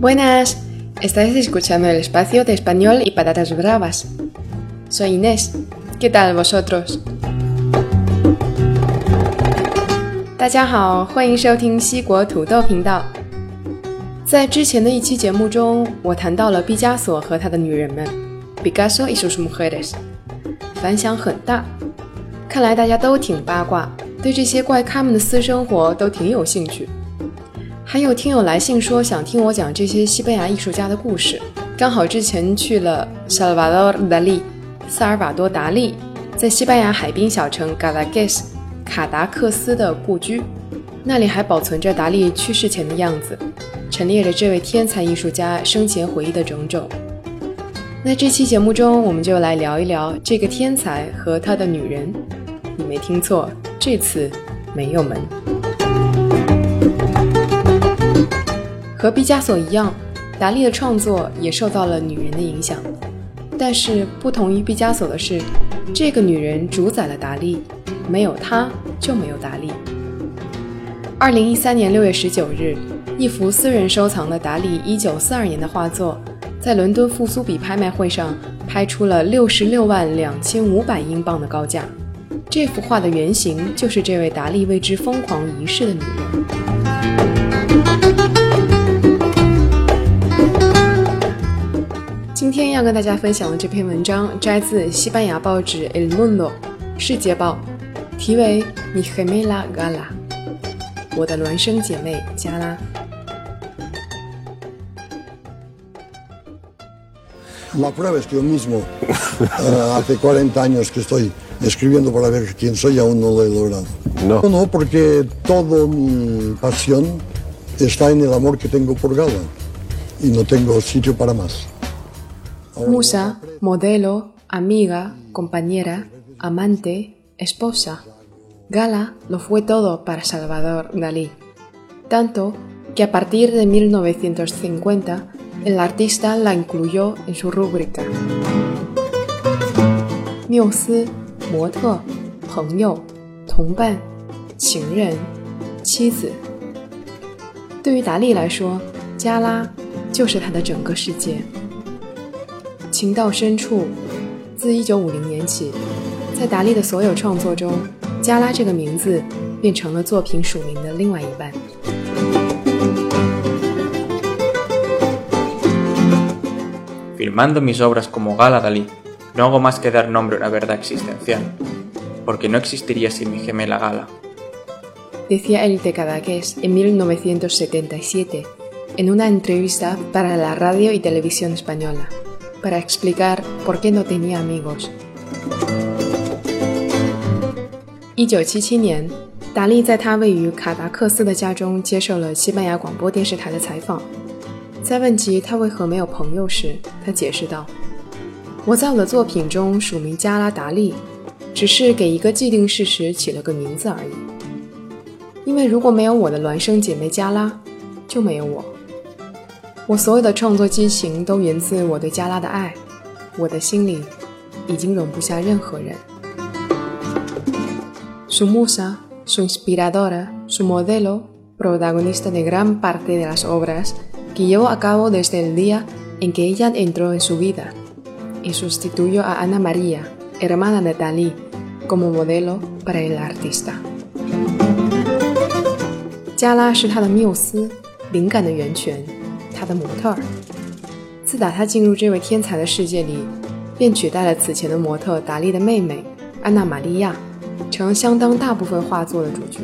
Buenas, estáis escuchando el espacio de español y patatas bravas. Soy Inés, ¿qué tal vosotros? 大家好，欢迎收听西国土豆频道。在之前的一期节目中，我谈到了毕加索和他的女人们，Picasso y sus mujeres，反响很大。看来大家都挺八卦，对这些怪咖们的私生活都挺有兴趣。 还有听友来信说想听我讲这些西班牙艺术家的故事，刚好之前去了 Salvador Dali，萨尔瓦多·达利，在西班牙海滨小城 Galages。卡达克斯的故居，那里还保存着达利去世前的样子，陈列着这位天才艺术家生前回忆的种种。那这期节目中，我们就来聊一聊这个天才和他的女人。你没听错，这次没有门。和毕加索一样，达利的创作也受到了女人的影响，但是不同于毕加索的是，这个女人主宰了达利。没有她，就没有达利。二零一三年六月十九日，一幅私人收藏的达利一九四二年的画作，在伦敦富苏比拍卖会上拍出了六十六万两千五百英镑的高价。这幅画的原型就是这位达利为之疯狂一世的女人。今天要跟大家分享的这篇文章摘自西班牙报纸《El Mundo》世界报。题为“你黑妹拉嘎拉”，我的孪生姐妹加拉。La prueba es que yo mismo, hace 40 años que estoy escribiendo para ver quién soy, aún no lo he logrado. No. No, porque toda mi pasión está en el amor que tengo por Gala y no tengo sitio para más. Musa, modelo, amiga, compañera, amante, esposa. Gala lo fue todo para Salvador Dalí, tanto que a partir de 1950 el artista la incluyó en su rúbrica. 缪斯、模特、朋友、同伴、情人、妻子。对于达利来说，加拉就是他的整个世界。 情到深处，自1950年起，在达利的所有创作中。加拉这个名字变成了作品署名的另外一半。Firmando mis obras como Gala Dalí, no hago más que dar nombre a una verdad existencial, porque no existiría sin mi gemela Gala. Decía el de Cadaqués en 1977 en una entrevista para la radio y televisión española, Para explicar por qué no tenía amigos. 一九七七年，达利在他位于卡达克斯的家中接受了西班牙广播电视台的采访。在问及他为何没有朋友时，他解释道：“我在我的作品中署名加拉达利，只是给一个既定事实起了个名字而已。因为如果没有我的孪生姐妹加拉，就没有我。我所有的创作激情都源自我对加拉的爱，我的心里已经容不下任何人。” Su musa, su inspiradora, su modelo, protagonista de gran parte de las obras que llevó a cabo desde el día en que ella entró en su vida y sustituyó a Ana María, hermana de Dalí, como modelo para el artista. 加拉是他的缪斯，灵感的源泉， 他的模特儿。自打他进入这位天才的世界里，便取代了此前的模特达利的妹妹安娜玛利亚。成了相当大部分画作的主角。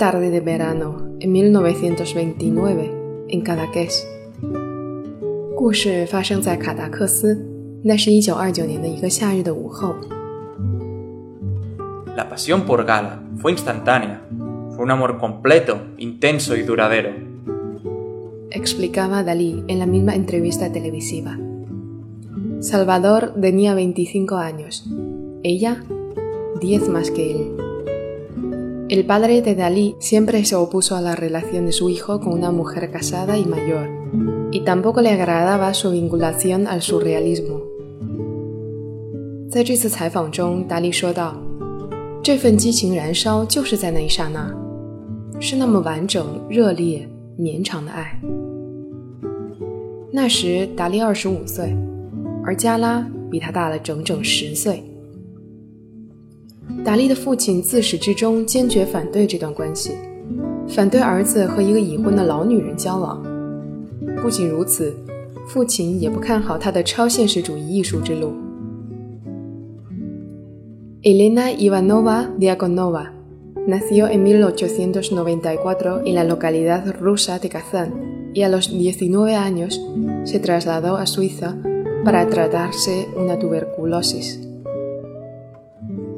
tarde de verano en 1929 en Cadaqués。故事发生在卡达克斯，那是一九二九年的一个夏日的午后。La pasión por Gala fue instantánea, fue un amor completo, intenso y duradero. Explicaba Dalí en la misma entrevista televisiva. Salvador tenía 25 años, ella 10 más que él. El padre de Dalí siempre se opuso a la relación de su hijo con una mujer casada y mayor, y tampoco le agradaba su vinculación al surrealismo. 在这次采访中，达利说道：“这份激情燃烧就是在那一刹那，是那么完整、热烈、绵长的爱。”那时达利二十五岁，而加拉比他大了整整十岁。达利的父亲自始至终坚决反对这段关系，反对儿子和一个已婚的老女人交往。不仅如此，父亲也不看好他的超现实主义艺术之路。Elena Ivanova Diagonova nació en 1894 en la localidad rusa de Kazán y a los 19 años se trasladó a Suiza para tratarse una tuberculosis.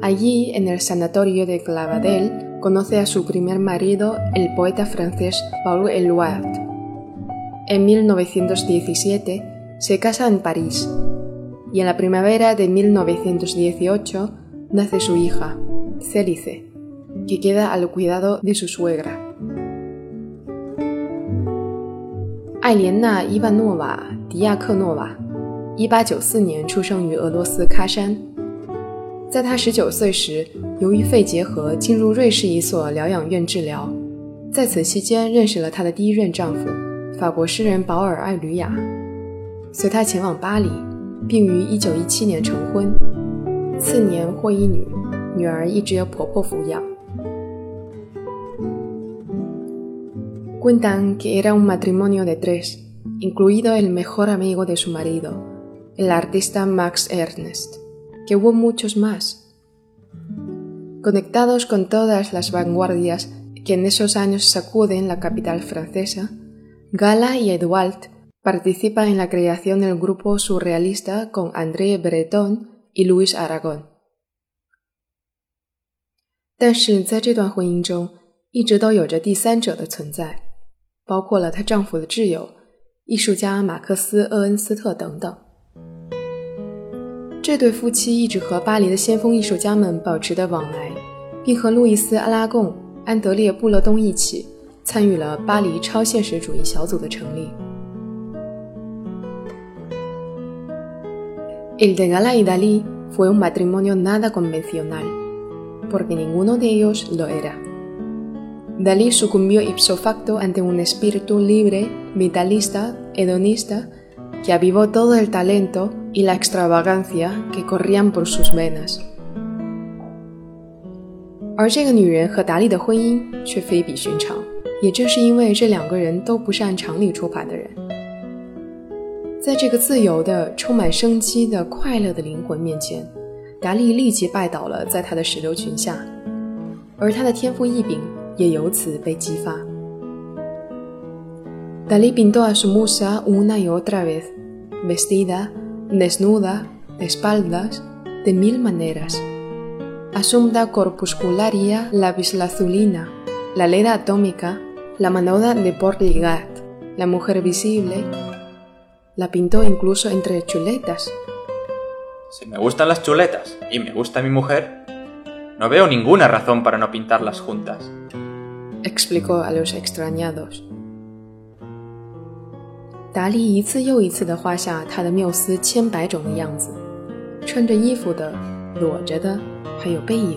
Allí, en el sanatorio de Clavadel, conoce a su primer marido, el poeta francés Paul Eluard. En 1917 se casa en París y en la primavera de 1918 nace su hija, Célice, que queda al cuidado de su suegra. 艾莲娜·伊万诺瓦·迪亚克诺瓦，一八九四年出生于俄罗斯喀山。 在她十九岁时，由于肺结核进入瑞士一所疗养院治疗，在此期间认识了她的第一任丈夫，法国诗人保尔·艾吕雅，随他前往巴黎，并于一九一七年成婚。次年获一女，女儿一直由婆婆抚养。Cuentan que era un matrimonio de tres, incluido el mejor amigo de su marido, el artista Max Ernst. que hubo muchos más. Conectados con todas las vanguardias que en esos años sacuden la capital francesa, Gala y Edouard participan en la creación del grupo surrealista con André Breton y Luis Aragón. 但是在这段婚姻中，一直都有着第三者的存在，包括了她丈夫的挚友、艺术家马克思·厄恩斯特等等。 这对夫妻一直和巴黎的先锋艺术家们保持着往来，并和路易斯·阿拉贡、安德烈·布勒东一起参与了巴黎超现实主义小组的成立。El de Gala y Dalí fue un matrimonio nada convencional, porque ninguno de ellos lo era. Dalí sucumbió ipso facto ante un espíritu libre, vitalista, hedonista, que avivó todo el talento y la extravagancia que corrían por sus venas。而这个女人和达利的婚姻却非比寻常，也正是因为这两个人都不是按常理出牌的人，在这个自由的、充满生机的、快乐的灵魂面前，达利立即拜倒了在他的石榴裙下，而他的天赋异禀也由此被激发。Dalí pintó a su musa una y otra vez, vestida desnuda, de espaldas, de mil maneras. Asumda corpuscularia la bislazulina, la leda atómica, la manoda de Port Ligat, la mujer visible. La pintó incluso entre chuletas. Si me gustan las chuletas y me gusta mi mujer, no veo ninguna razón para no pintarlas juntas. Explicó a los extrañados. 达利一次又一次地画下他的缪斯千百种的样子，穿着衣服的、裸着的，还有背影。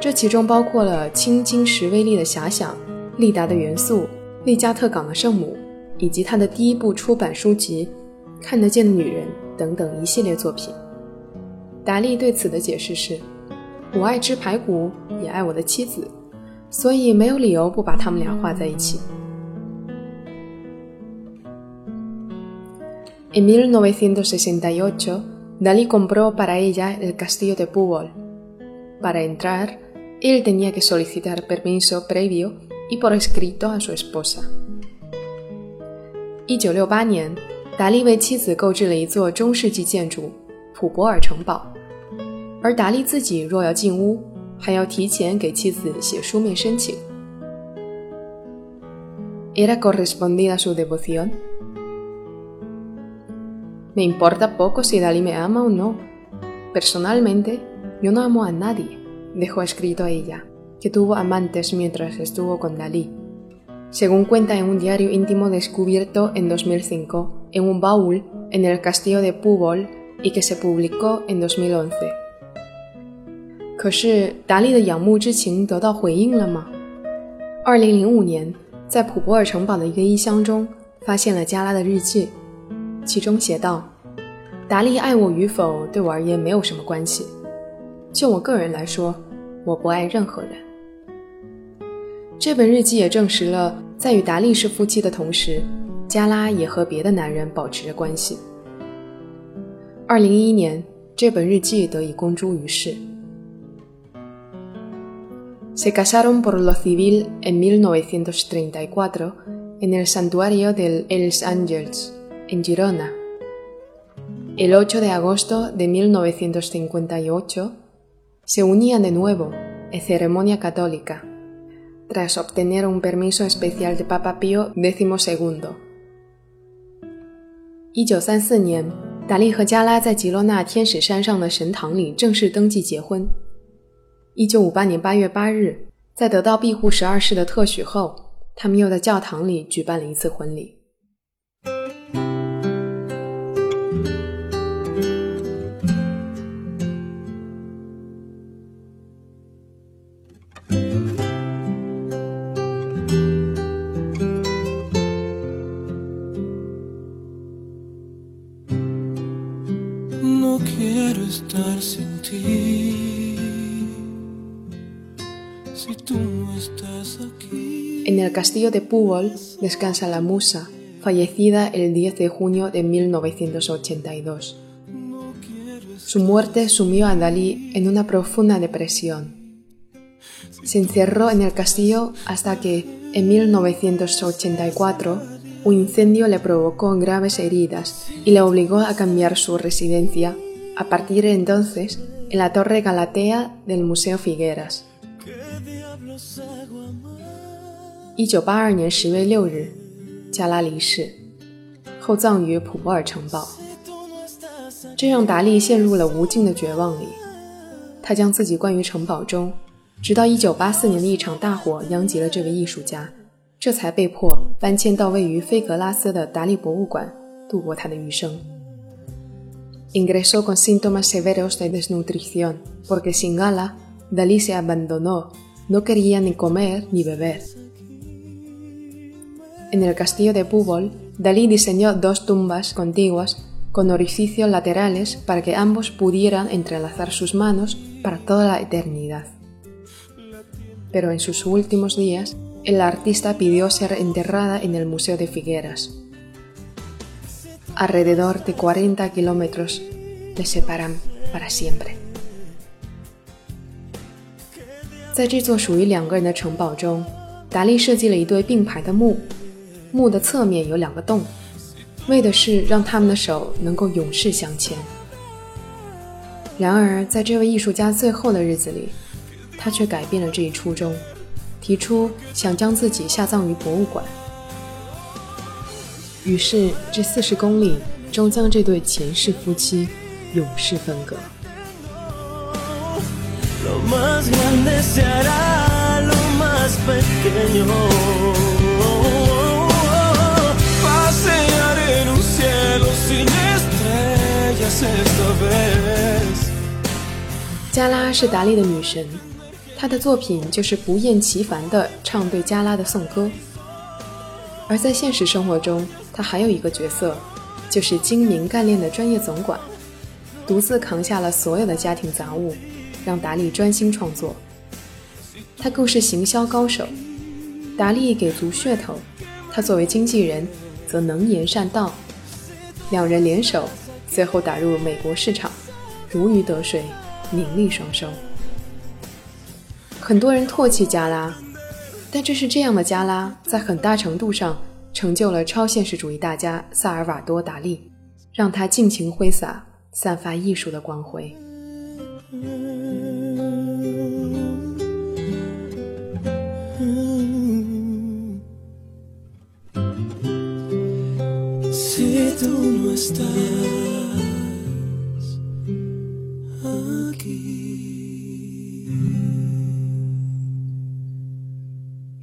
这其中包括了青金石威力的遐想、利达的元素、利加特港的圣母，以及他的第一部出版书籍《看得见的女人》等等一系列作品。达利对此的解释是：“我爱吃排骨，也爱我的妻子，所以没有理由不把他们俩画在一起。” En 1968, Dalí compró para ella el castillo de Púbol. Para entrar, él tenía que solicitar permiso previo y por escrito a su esposa. 一九六八年，达利为妻子购置了一座中世纪建筑——普博尔城堡，而达利自己若要进屋，还要提前给妻子写书面申请。Era correspondida su devoción. Me importa poco si Dalí me ama o no. Personalmente, yo no amo a nadie, dejó escrito a ella, que tuvo amantes mientras estuvo con Dalí. Según cuenta en un diario íntimo descubierto en 2005 en un baúl en el castillo de Púbol y que se publicó en 2011. 可是达利的仰慕之情得到回应了吗？二零零五年，在普博尔城堡的一个衣箱中，发现了加拉的日记， 其中写道：“达利爱我与否，对我而言没有什么关系。就我个人来说，我不爱任何人。”这本日记也证实了，在与达利是夫妻的同时，加拉也和别的男人保持着关系。二零一一年，这本日记得以公诸于世。Se casaron por lo civil en 1934 en el santuario del Els Àngels, en Girona. El 8 de agosto de 1958 se unían de nuevo en ceremonia católica, tras obtener un permiso especial de Papa Pío XII. 一九三四年，达利和加拉在吉罗纳天使山上的神堂里正式登记结婚。一九五八年八月八日，在得到庇护十二世的特许后，他们又在教堂里举办了一次婚礼。 Castillo de Púbol descansa la musa, fallecida el 10 de junio de 1982. Su muerte sumió a Dalí en una profunda depresión. Se encerró en el castillo hasta que, en 1984, un incendio le provocó graves heridas y le obligó a cambiar su residencia, a partir de entonces, en la Torre Galatea del Museo Figueras. 一九八二年十月六日，加拉离世，后葬于普博尔城堡。这让达利陷入了无尽的绝望里。他将自己关于城堡中，直到一九八四年的一场大火殃及了这位艺术家，这才被迫搬迁到位于菲格拉斯的达利博物馆，度过他的余生。Ingresó con síntomas severos de desnutrición porque sin gala, Dalí se abandonó, no quería ni comer ni beber. En el castillo de Púbol, Dalí diseñó dos tumbas contiguas con orificios laterales para que ambos pudieran entrelazar sus manos para toda la eternidad. Pero en sus últimos días, el artista pidió ser enterrada en el Museo de Figueras. Alrededor de 40 kilómetros le separan para siempre. 在这座属于两个人的城堡中，达利设计了一对并排的木。 墓的侧面有两个洞，为的是让他们的手能够永世相牵。然而，在这位艺术家最后的日子里，他却改变了这一初衷，提出想将自己下葬于博物馆。于是，这四十公里终将这对前世夫妻永世分隔。加拉是达利的女神，她的作品就是不厌其烦地唱对加拉的颂歌。而在现实生活中，她还有一个角色，就是精明干练的专业总管，独自扛下了所有的家庭杂物，让达利专心创作。他更是行销高手，达利给足噱头，他作为经纪人则能言善道，两人联手。最后打入美国市场，如鱼得水，名利双收。很多人唾弃加拉，但正是这样的加拉，在很大程度上成就了超现实主义大家萨尔瓦多·达利，让他尽情挥洒，散发艺术的光辉。Si tú no estás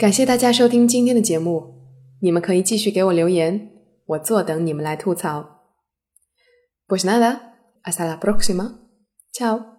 感谢大家收听今天的节目，你们可以继续给我留言，我坐等你们来吐槽。Pues nada, hasta la próxima. Chao.